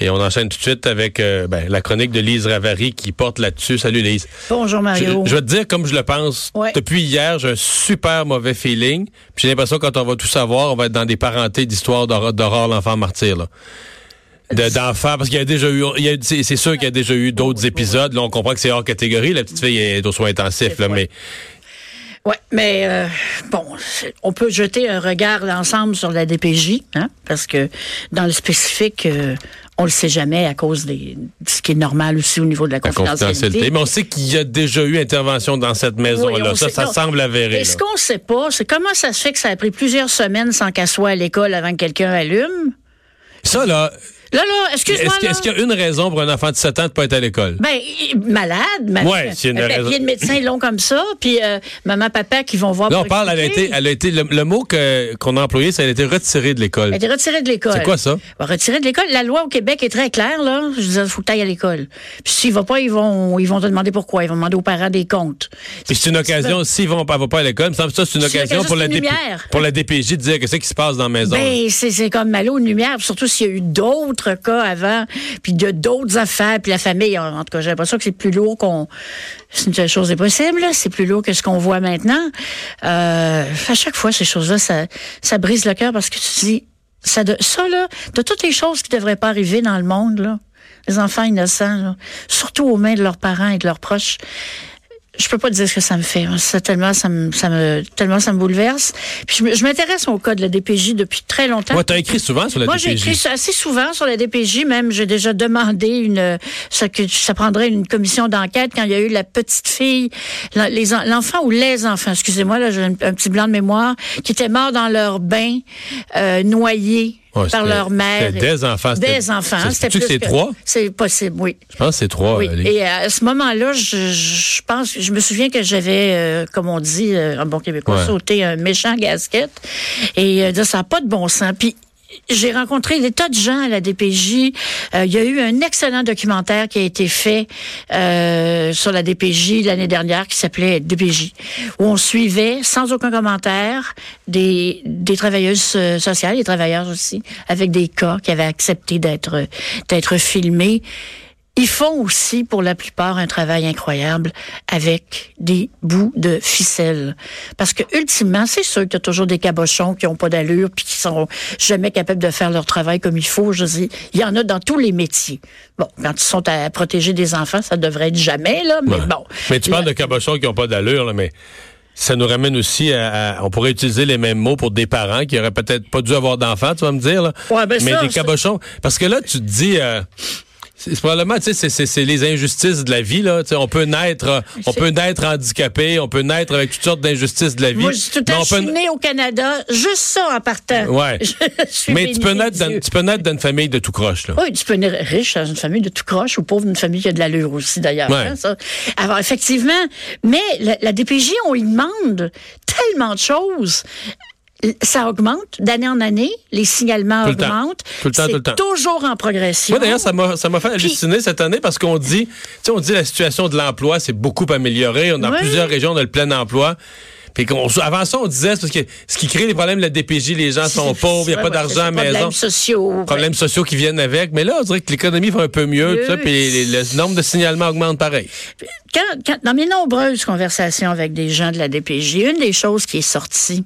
Et on enchaîne tout de suite avec euh, ben, la chronique de Lise Ravary qui porte là-dessus. Salut Lise. Bonjour Mario. je vais te dire comme je le pense. Ouais. Depuis hier, j'ai un super mauvais feeling. Puis j'ai l'impression que quand on va tout savoir, on va être dans des parentés d'histoires d'Aurore, l'enfant martyr. Là. De- D'enfants, parce qu'il y a déjà eu, il y a- c'est c'est sûr qu'il y a déjà eu d'autres épisodes. Là, on comprend que c'est hors catégorie. La petite fille est aux soins intensifs, là, mais Ouais, mais euh, bon, on peut jeter un regard d'ensemble sur la DPJ, hein, parce que dans le spécifique, euh, on le sait jamais à cause des, de ce qui est normal aussi au niveau de la la confidentialité. confidentialité. Mais on sait qu'il y a déjà eu intervention dans cette maison-là. on ça, sait- ça non. semble avéré. Et ce qu'on sait pas, c'est comment ça se fait que ça a pris plusieurs semaines sans qu'elle soit à l'école avant que quelqu'un allume? Ça, là, Là, là, excuse-moi. est-ce qu'il y a une raison pour un enfant de 7 ans de pas être à l'école? Ben, il- malade, malade. Ouais, c'est une un raison. de médecin long comme ça, puis euh, maman, papa qui vont voir. Là, on parle, elle a été, elle a été, le, le mot que, qu'on a employé, c'est elle a été retirée de l'école. Elle a été retirée de l'école. C'est quoi ça? Va retirer de l'école. La loi au Québec est très claire, là. Je disais, faut que t'ailles à l'école. Puis s'il va pas, ils vont, ils vont te demander pourquoi. Ils vont demander aux parents des comptes. Puis c'est une occasion, s'ils vont pas, vont pas à l'école, il ça, c'est une occasion pour la, DP pour la DPJ de dire qu'est-ce qui se passe dans la maison. Ben, c'est, c'est comme malo une lumière, surtout s'il y a eu d'autres cas avant, puis de d'autres affaires, puis la famille, en, tout cas, j'ai l'impression que c'est plus lourd qu'on... C'est une chose est possible, là. c'est plus lourd que ce qu'on voit maintenant. Euh, à chaque fois, ces choses-là, ça, ça brise le cœur parce que tu te dis, ça, ça là, de toutes les choses qui devraient pas arriver dans le monde, là, les enfants innocents, là, surtout aux mains de leurs parents et de leurs proches, je peux pas dire ce que ça me fait. Ça tellement ça me ça me tellement ça me bouleverse. Puis je, m'intéresse au cas de la DPJ depuis très longtemps. Moi, t'as écrit souvent sur la Moi, j'ai DPJ. écrit assez souvent sur la DPJ, même j'ai déjà demandé une ça que ça prendrait une commission d'enquête quand il y a eu la petite fille, l'enfant ou les enfants, excusez-moi là, j'ai un, un petit blanc de mémoire, qui étaient morts dans leur bain, euh, noyés Ouais, par leur mère. c'était des enfants, Des enfants. C'était sais-tu que plus c'est trois? C'est possible, oui. Je pense que c'est trois. Oui. euh, Et à ce moment-là, je, je pense, je me souviens que j'avais, euh, comme on dit euh, en bon québécois, Ouais. sauté un méchant gasket. Et euh, ça n'a pas de bon sens. Puis j'ai rencontré des tas de gens à la DPJ. Euh, Il y a eu un excellent documentaire qui a été fait euh, sur la DPJ l'année dernière qui s'appelait DPJ, où on suivait sans aucun commentaire des, des travailleuses euh, sociales, des travailleurs aussi, avec des cas qui avaient accepté d'être d'être filmés. Ils font aussi, pour la plupart, un travail incroyable avec des bouts de ficelle. Parce que, ultimement, c'est sûr que tu as toujours des cabochons qui ont pas d'allure puis qui sont jamais capables de faire leur travail comme il faut. Je dis, il y en a dans tous les métiers. Bon, quand ils sont à protéger des enfants, ça devrait être jamais, là, mais Ouais. bon. Mais tu parles de cabochons qui n'ont pas d'allure, là, mais ça nous ramène aussi à, à- On pourrait utiliser les mêmes mots pour des parents qui auraient peut-être pas dû avoir d'enfants, tu vas me dire. Là. Ouais, ben mais ça, des cabochons. Parce que là, tu te dis. euh, c'est probablement, tu sais, c'est- les injustices de la vie, là. Tu sais, on peut naître, on peut naître handicapé, on peut naître avec toutes sortes d'injustices de la vie. Moi, je suis tout suis peut- née au Canada, juste ça en partant. Ouais. Je suis mais tu peux, naître dans, tu peux naître dans une famille de tout croche, là. Oui, tu peux naître riche dans une famille de tout croche ou pauvre d'une famille qui a de l'allure aussi, d'ailleurs. Ouais. hein. Alors, effectivement, mais la, la DPJ, on y demande tellement de choses. Ça augmente d'année en année, les signalements Tout le temps. augmentent. Tout le temps, C'est tout le temps. toujours en progression. Moi, d'ailleurs, ça m'a, ça m'a fait halluciner cette année parce qu'on dit, tu sais, on dit la situation de l'emploi s'est beaucoup améliorée. Dans Ouais. plusieurs régions, on a le plein emploi. Puis avant ça, on disait, c'est parce que ce qui crée les problèmes de la DPJ, les gens sont pauvres, il n'y a pas ouais, d'argent à maison. Problèmes sociaux. Problèmes sociaux qui viennent avec. Mais là, on dirait que l'économie va un peu mieux, Mieux. tout ça, puis le nombre de signalements augmente pareil. quand, quand- dans mes nombreuses conversations avec des gens de la DPJ, une des choses qui est sortie,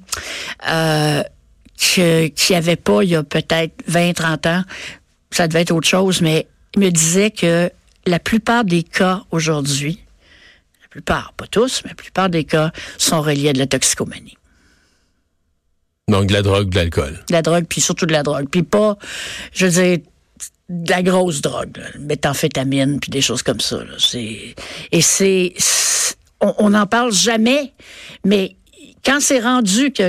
euh, qu'il n'y avait pas il y a peut-être 20, 30 ans, ça devait être autre chose, mais il me disait que la plupart des cas aujourd'hui, plupart, pas tous, mais la plupart des cas sont reliés à de la toxicomanie. Donc, de la drogue, de l'alcool. De la drogue, puis surtout de la drogue. Puis pas, je veux dire, de la grosse drogue, là, méthamphétamine, puis des choses comme ça. là. Et c'est, c'est- on n'en parle jamais, mais quand c'est rendu que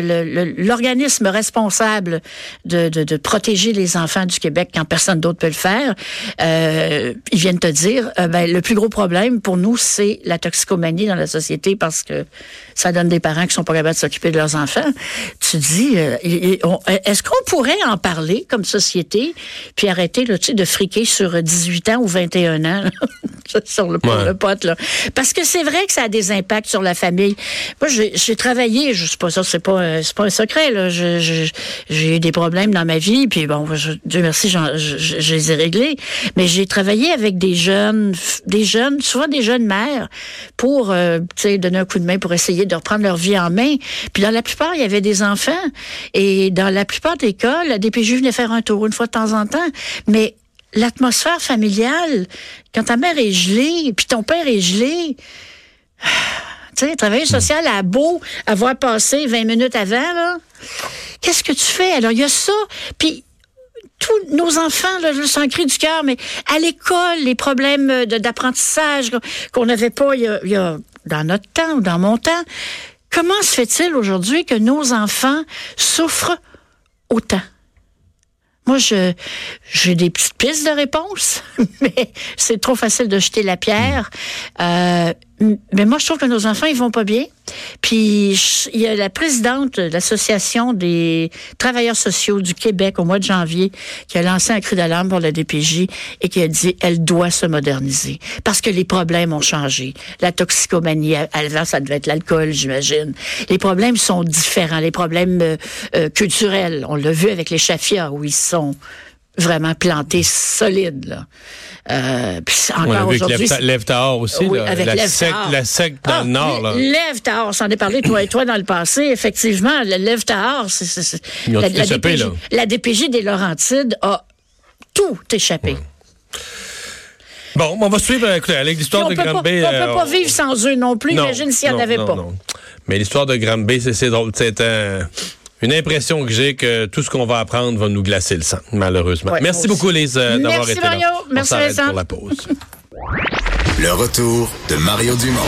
l'organisme responsable de, protéger les enfants du Québec, quand personne d'autre peut le faire, euh, ils viennent te dire, euh, ben, le plus gros problème pour nous, c'est la toxicomanie dans la société parce que ça donne des parents qui sont pas capables de s'occuper de leurs enfants. Tu dis, euh, est-ce qu'on pourrait en parler comme société, puis arrêter là, de friquer sur 18 ans ou 21 ans sur le, le pote là, parce que c'est vrai que ça a des impacts sur la famille. Moi, j'ai travaillé je sais pas ça, c'est pas, c'est pas un secret, là. J'ai eu des problèmes dans ma vie, puis bon, je, Dieu merci, je, je, les ai réglés. Mais j'ai travaillé avec des jeunes, des jeunes, souvent des jeunes mères, pour, euh, tu sais, donner un coup de main pour essayer de reprendre leur vie en main. Puis dans la plupart, il y avait des enfants. Et dans la plupart des cas, la DPJ venait faire un tour une fois de temps en temps. Mais l'atmosphère familiale, quand ta mère est gelée, puis ton père est gelé, tu sais, travailleur social a beau avoir passé 20 minutes avant, là. Qu'est-ce que tu fais? Alors, il y a ça. Puis, tous nos enfants, là, je sens cri du cœur, mais à l'école, les problèmes d'apprentissage qu'on n'avait pas il y, a, dans notre temps ou dans mon temps. Comment se fait-il aujourd'hui que nos enfants souffrent autant? Moi, j'ai des petites pistes de réponse, mais c'est trop facile de jeter la pierre. Euh, mais moi, je trouve que nos enfants, ils vont pas bien. Puis, il y a la présidente de l'Association des travailleurs sociaux du Québec au mois de janvier qui a lancé un cri d'alarme pour la DPJ et qui a dit elle doit se moderniser parce que les problèmes ont changé. La toxicomanie, avant, ça devait être l'alcool, j'imagine. Les problèmes sont différents. Les problèmes euh, euh, culturels, on l'a vu avec les chafias où ils sont vraiment plantés solides. Là. Euh, puis encore aujourd'hui, Lève Tahor aussi, oui, là, avec la, sec, la sec dans le ah, nord. Là. Lève Tahor, s'en est parlé toi et toi dans le passé. Effectivement, le Lève c'est la, la, DPJ, là. la DPJ des Laurentides a tout échappé. Bon, on va suivre écoutez, avec l'histoire de Granby. On peut pas euh, vivre sans eux non plus. Imagine s'il n'y en avait pas. Non. Mais l'histoire de Granby, c'est drôle. C'est un une impression que j'ai que tout ce qu'on va apprendre va nous glacer le sang, malheureusement. Merci beaucoup, Lise, euh, d'avoir été Mario. là. Merci, pour la pause. le retour de Mario Dumont.